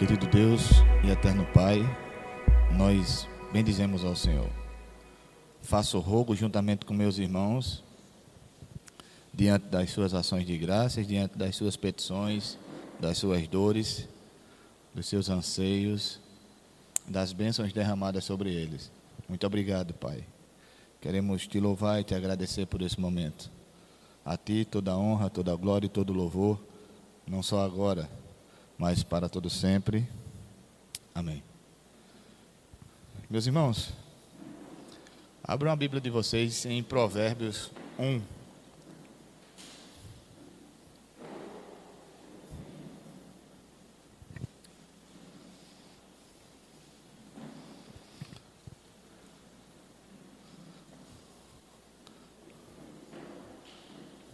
Querido Deus e eterno Pai, nós bendizemos ao Senhor. Faço rogo juntamente com meus irmãos, diante das suas ações de graças, diante das suas petições, das suas dores, dos seus anseios, das bênçãos derramadas sobre eles. Muito obrigado, Pai. Queremos te louvar e te agradecer por esse momento. A ti toda a honra, toda a glória e todo o louvor, não só agora, mas para todo sempre. Amém. Meus irmãos, abram a Bíblia de vocês em Provérbios 1.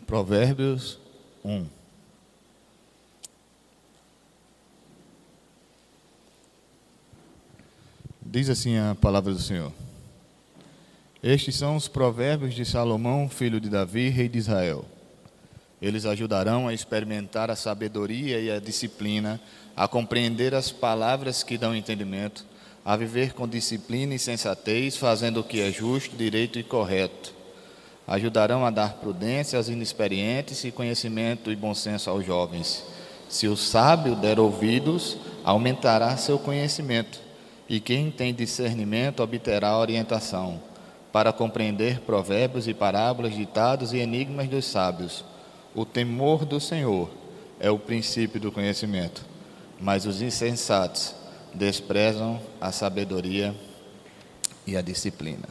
Provérbios 1. Diz assim a palavra do Senhor. Estes são os provérbios de Salomão, filho de Davi, rei de Israel. Eles ajudarão a experimentar a sabedoria e a disciplina, a compreender as palavras que dão entendimento, a viver com disciplina e sensatez, fazendo o que é justo, direito e correto. Ajudarão a dar prudência aos inexperientes e conhecimento e bom senso aos jovens. Se o sábio der ouvidos, aumentará seu conhecimento e quem tem discernimento obterá orientação, para compreender provérbios e parábolas, ditados e enigmas dos sábios. O temor do Senhor é o princípio do conhecimento, mas os insensatos desprezam a sabedoria e a disciplina.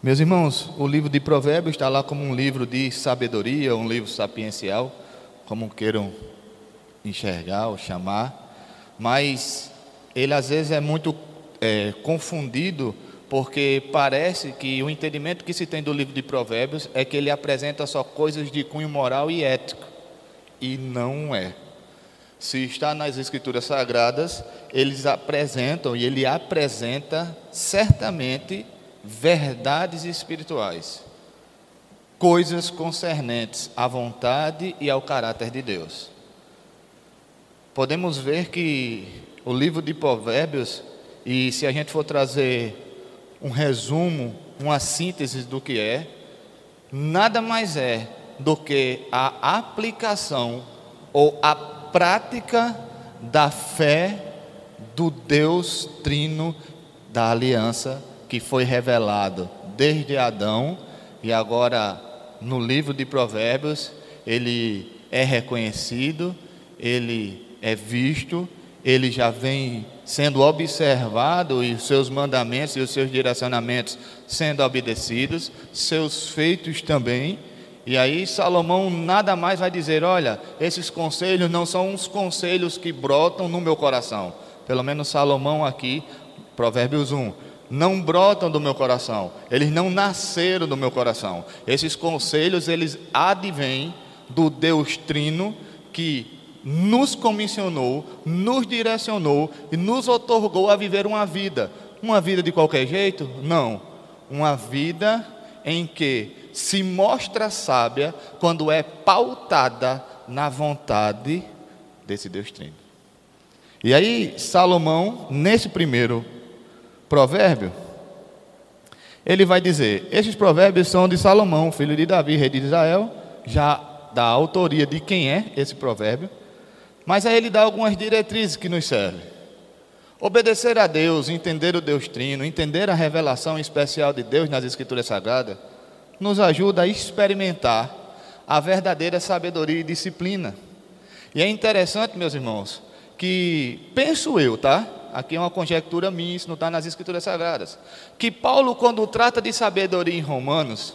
Meus irmãos, o livro de Provérbios está lá como um livro de sabedoria, um livro sapiencial, como queiram enxergar ou chamar, mas ele às vezes é muito é, confundido, porque parece que o entendimento que se tem do livro de Provérbios é que ele apresenta só coisas de cunho moral e ético, e não é. Se está nas Escrituras Sagradas, eles apresentam e ele apresenta certamente verdades espirituais, coisas concernentes à vontade e ao caráter de Deus. Podemos ver que o livro de Provérbios, e se a gente for trazer um resumo, uma síntese do que é, nada mais é do que a aplicação ou a prática da fé do Deus Trino da aliança que foi revelado desde Adão e agora no livro de Provérbios ele é reconhecido, ele é visto ele já vem sendo observado e os seus mandamentos e os seus direcionamentos sendo obedecidos, seus feitos também. E aí Salomão nada mais vai dizer, olha, esses conselhos não são uns conselhos que brotam no meu coração. Pelo menos Salomão aqui, Provérbios 1, não brotam do meu coração. Eles não nasceram do meu coração. Esses conselhos eles advêm do Deus Trino que nos comissionou, nos direcionou e nos otorgou a viver uma vida. Uma vida de qualquer jeito? Não. Uma vida em que se mostra sábia quando é pautada na vontade desse Deus Trino. E aí, Salomão, nesse primeiro provérbio, ele vai dizer: Estes provérbios são de Salomão, filho de Davi, rei de Israel, já da autoria de quem é esse provérbio mas aí ele dá algumas diretrizes que nos servem. Obedecer a Deus, entender o Deus Trino, entender a revelação especial de Deus nas Escrituras Sagradas, nos ajuda a experimentar a verdadeira sabedoria e disciplina. E é interessante, meus irmãos, que penso eu, tá? Aqui é uma conjectura minha, isso não está nas Escrituras Sagradas. Que Paulo, quando trata de sabedoria em Romanos,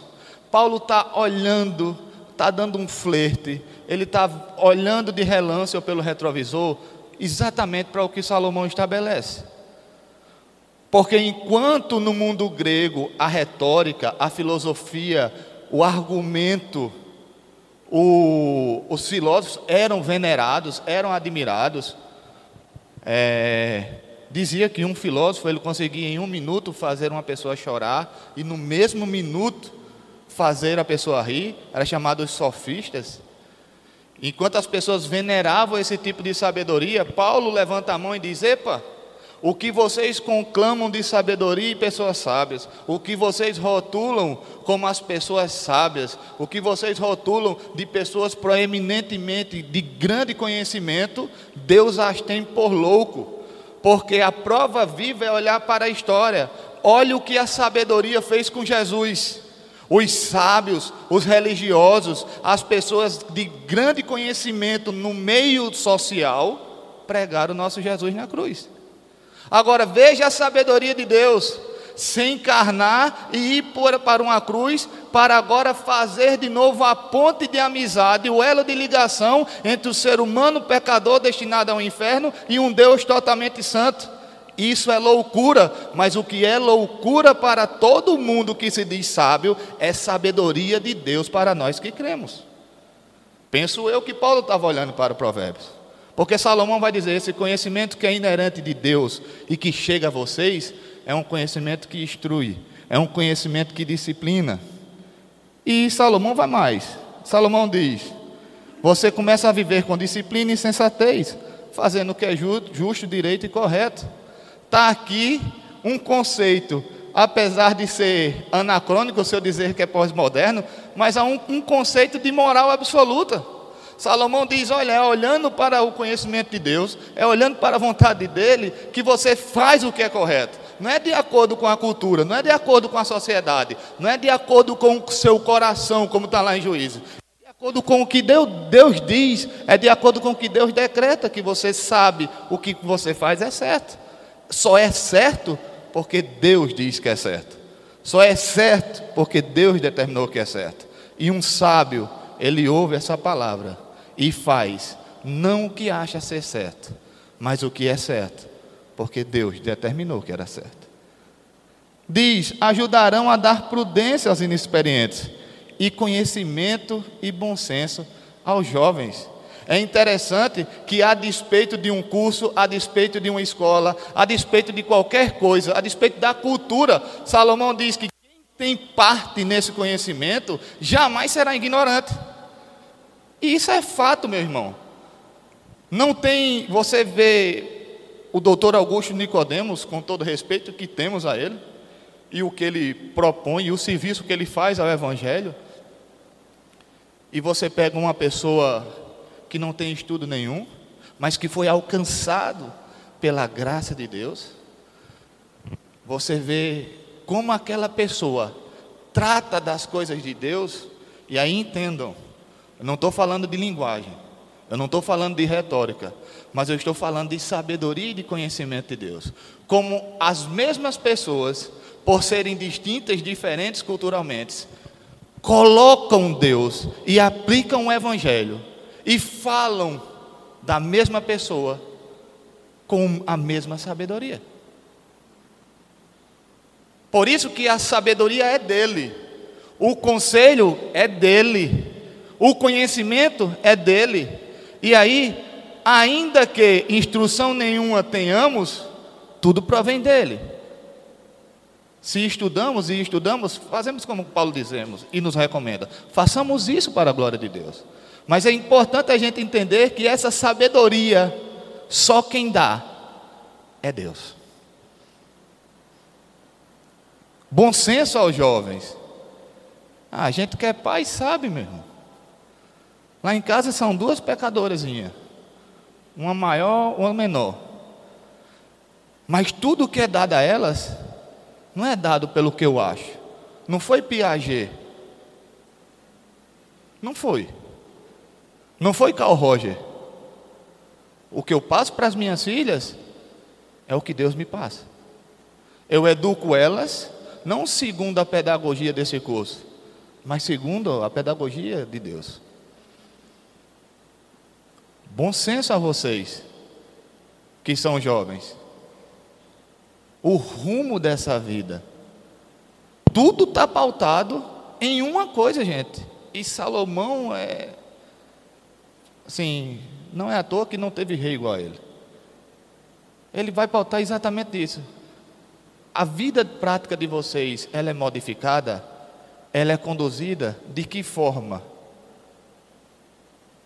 Paulo está olhando está dando um flerte, ele está olhando de relance ou pelo retrovisor, exatamente para o que Salomão estabelece. Porque enquanto no mundo grego a retórica, a filosofia, o argumento, o, os filósofos eram venerados, eram admirados, é, dizia que um filósofo ele conseguia em um minuto fazer uma pessoa chorar e no mesmo minuto fazer a pessoa rir, era chamado os sofistas. Enquanto as pessoas veneravam esse tipo de sabedoria, Paulo levanta a mão e diz: Epa, o que vocês conclamam de sabedoria e pessoas sábias, o que vocês rotulam como as pessoas sábias, o que vocês rotulam de pessoas proeminentemente de grande conhecimento, Deus as tem por louco, porque a prova viva é olhar para a história. Olha o que a sabedoria fez com Jesus. Os sábios, os religiosos, as pessoas de grande conhecimento no meio social pregaram o nosso Jesus na cruz. Agora veja a sabedoria de Deus, se encarnar e ir para uma cruz, para agora fazer de novo a ponte de amizade, o elo de ligação entre o ser humano pecador destinado ao inferno e um Deus totalmente santo. Isso é loucura, mas o que é loucura para todo mundo que se diz sábio é sabedoria de Deus para nós que cremos. Penso eu que Paulo estava olhando para o Provérbios. Porque Salomão vai dizer: esse conhecimento que é inerente de Deus e que chega a vocês é um conhecimento que instrui, é um conhecimento que disciplina. E Salomão vai mais. Salomão diz: você começa a viver com disciplina e sensatez, fazendo o que é justo, direito e correto. Está aqui um conceito, apesar de ser anacrônico, se eu dizer que é pós-moderno, mas há um, um conceito de moral absoluta. Salomão diz: olha, é olhando para o conhecimento de Deus, é olhando para a vontade dele, que você faz o que é correto. Não é de acordo com a cultura, não é de acordo com a sociedade, não é de acordo com o seu coração, como está lá em Juízo. É de acordo com o que Deus, Deus diz, é de acordo com o que Deus decreta, que você sabe o que você faz é certo. Só é certo porque Deus diz que é certo. Só é certo porque Deus determinou que é certo. E um sábio, ele ouve essa palavra e faz não o que acha ser certo, mas o que é certo, porque Deus determinou que era certo. Diz: ajudarão a dar prudência aos inexperientes e conhecimento e bom senso aos jovens. É interessante que, a despeito de um curso, a despeito de uma escola, a despeito de qualquer coisa, a despeito da cultura, Salomão diz que quem tem parte nesse conhecimento jamais será ignorante. E isso é fato, meu irmão. Não tem, você vê o doutor Augusto Nicodemos, com todo respeito que temos a ele, e o que ele propõe, e o serviço que ele faz ao Evangelho, e você pega uma pessoa que não tem estudo nenhum, mas que foi alcançado pela graça de Deus, você vê como aquela pessoa trata das coisas de Deus, e aí entendam, eu não estou falando de linguagem, eu não estou falando de retórica, mas eu estou falando de sabedoria e de conhecimento de Deus. Como as mesmas pessoas, por serem distintas, diferentes culturalmente, colocam Deus e aplicam o Evangelho e falam da mesma pessoa com a mesma sabedoria. Por isso que a sabedoria é dele, o conselho é dele. O conhecimento é dele. E aí, ainda que instrução nenhuma tenhamos, tudo provém dele. Se estudamos e estudamos, fazemos como Paulo dizemos e nos recomenda. Façamos isso para a glória de Deus. Mas é importante a gente entender que essa sabedoria só quem dá é Deus. Bom senso aos jovens. Ah, a gente que é pai sabe, meu irmão. Lá em casa são duas pecadoras, uma maior, uma menor. Mas tudo que é dado a elas, não é dado pelo que eu acho. Não foi Piaget. Não foi. Não foi Carl Roger. O que eu passo para as minhas filhas é o que Deus me passa. Eu educo elas, não segundo a pedagogia desse curso, mas segundo a pedagogia de Deus. Bom senso a vocês, que são jovens. O rumo dessa vida. Tudo está pautado em uma coisa, gente. E Salomão é. Assim, não é à toa que não teve rei igual a ele. Ele vai pautar exatamente isso. A vida prática de vocês, ela é modificada, ela é conduzida de que forma?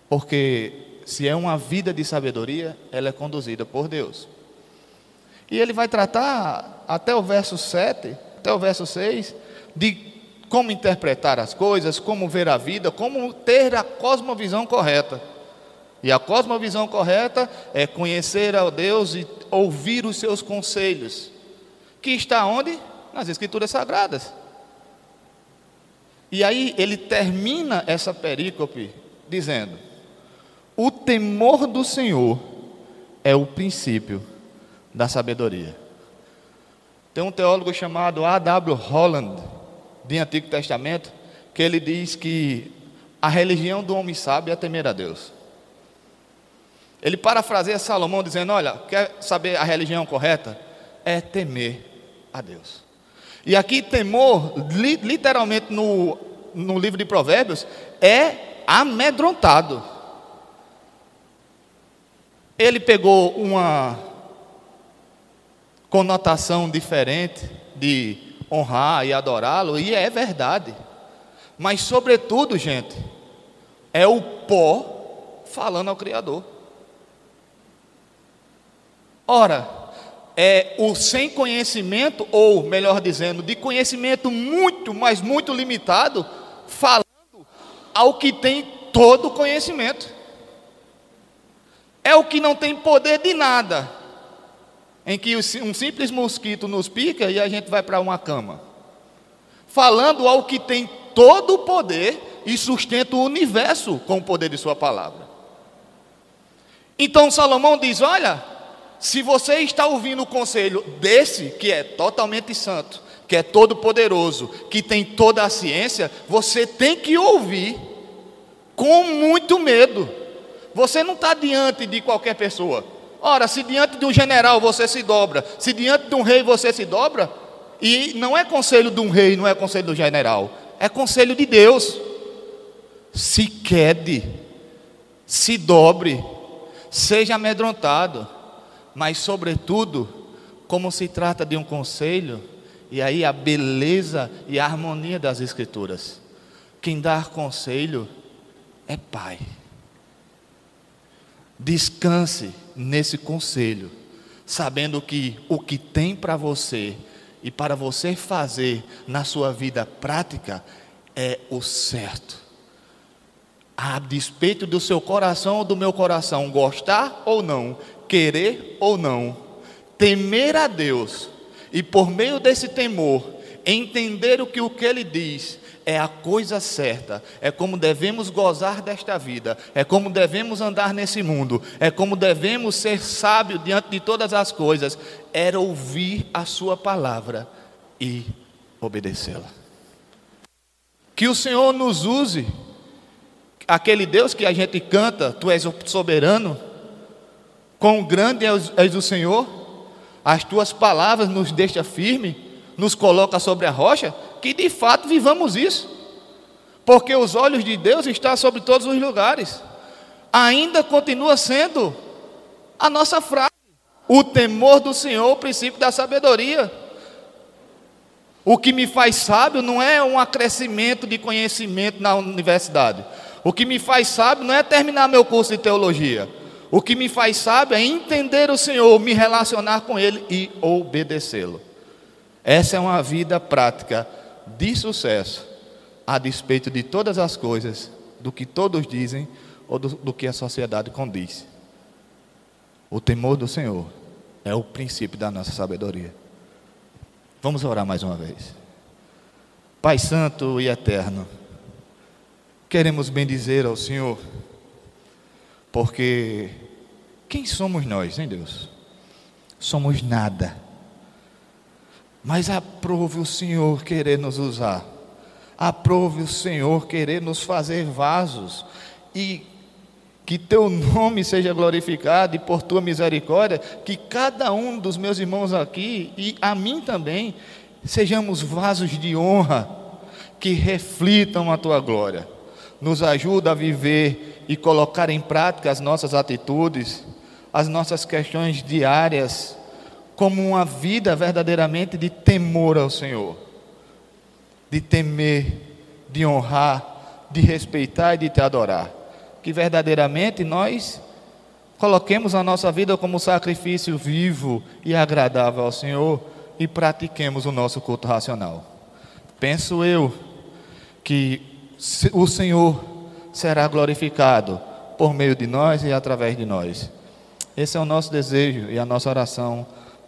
Porque se é uma vida de sabedoria, ela é conduzida por Deus. E ele vai tratar até o verso 7, até o verso 6, de como interpretar as coisas, como ver a vida, como ter a cosmovisão correta. E a cosmovisão correta é conhecer a Deus e ouvir os seus conselhos, que está onde? Nas Escrituras Sagradas. E aí ele termina essa perícope dizendo: O temor do Senhor é o princípio da sabedoria. Tem um teólogo chamado A.W. Holland, de Antigo Testamento, que ele diz que a religião do homem sábio é temer a Deus. Ele parafraseia Salomão dizendo: Olha, quer saber a religião correta? É temer a Deus. E aqui, temor, literalmente no, no livro de Provérbios, é amedrontado. Ele pegou uma conotação diferente de honrar e adorá-lo, e é verdade. Mas, sobretudo, gente, é o pó falando ao Criador. Ora, é o sem conhecimento, ou melhor dizendo, de conhecimento muito, mas muito limitado, falando ao que tem todo conhecimento. É o que não tem poder de nada, em que um simples mosquito nos pica e a gente vai para uma cama. Falando ao que tem todo o poder e sustenta o universo com o poder de Sua palavra. Então Salomão diz: Olha, se você está ouvindo o conselho desse, que é totalmente santo, que é todo poderoso, que tem toda a ciência, você tem que ouvir com muito medo. Você não está diante de qualquer pessoa. Ora, se diante de um general você se dobra, se diante de um rei você se dobra, e não é conselho de um rei, não é conselho do general, é conselho de Deus. Se quede, se dobre, seja amedrontado, mas, sobretudo, como se trata de um conselho, e aí a beleza e a harmonia das Escrituras, quem dá conselho é Pai. Descanse nesse conselho, sabendo que o que tem para você e para você fazer na sua vida prática é o certo. A despeito do seu coração ou do meu coração gostar ou não, querer ou não, temer a Deus e por meio desse temor entender o que o que ele diz é a coisa certa, é como devemos gozar desta vida, é como devemos andar nesse mundo, é como devemos ser sábios diante de todas as coisas, era ouvir a Sua palavra e obedecê-la. Que o Senhor nos use, aquele Deus que a gente canta, Tu és o soberano, quão grande és o Senhor, as Tuas palavras nos deixa firme nos coloca sobre a rocha, que de fato vivamos isso. Porque os olhos de Deus estão sobre todos os lugares. Ainda continua sendo a nossa frase. O temor do Senhor, o princípio da sabedoria. O que me faz sábio não é um acrescimento de conhecimento na universidade. O que me faz sábio não é terminar meu curso de teologia. O que me faz sábio é entender o Senhor, me relacionar com Ele e obedecê-lo. Essa é uma vida prática de sucesso, a despeito de todas as coisas, do que todos dizem ou do, do que a sociedade condiz. O temor do Senhor é o princípio da nossa sabedoria. Vamos orar mais uma vez. Pai Santo e Eterno, queremos bendizer ao Senhor, porque quem somos nós, hein, Deus? Somos nada mas aprove o Senhor querer nos usar. Aprove o Senhor querer nos fazer vasos. E que teu nome seja glorificado e por tua misericórdia, que cada um dos meus irmãos aqui e a mim também sejamos vasos de honra que reflitam a tua glória. Nos ajuda a viver e colocar em prática as nossas atitudes, as nossas questões diárias como uma vida verdadeiramente de temor ao Senhor, de temer, de honrar, de respeitar e de te adorar. que verdadeiramente nós coloquemos a nossa vida como sacrifício vivo e agradável ao Senhor e pratiquemos o nosso culto racional. Penso eu que o Senhor será glorificado por meio de nós e através de nós. Esse é o nosso desejo e a nossa oração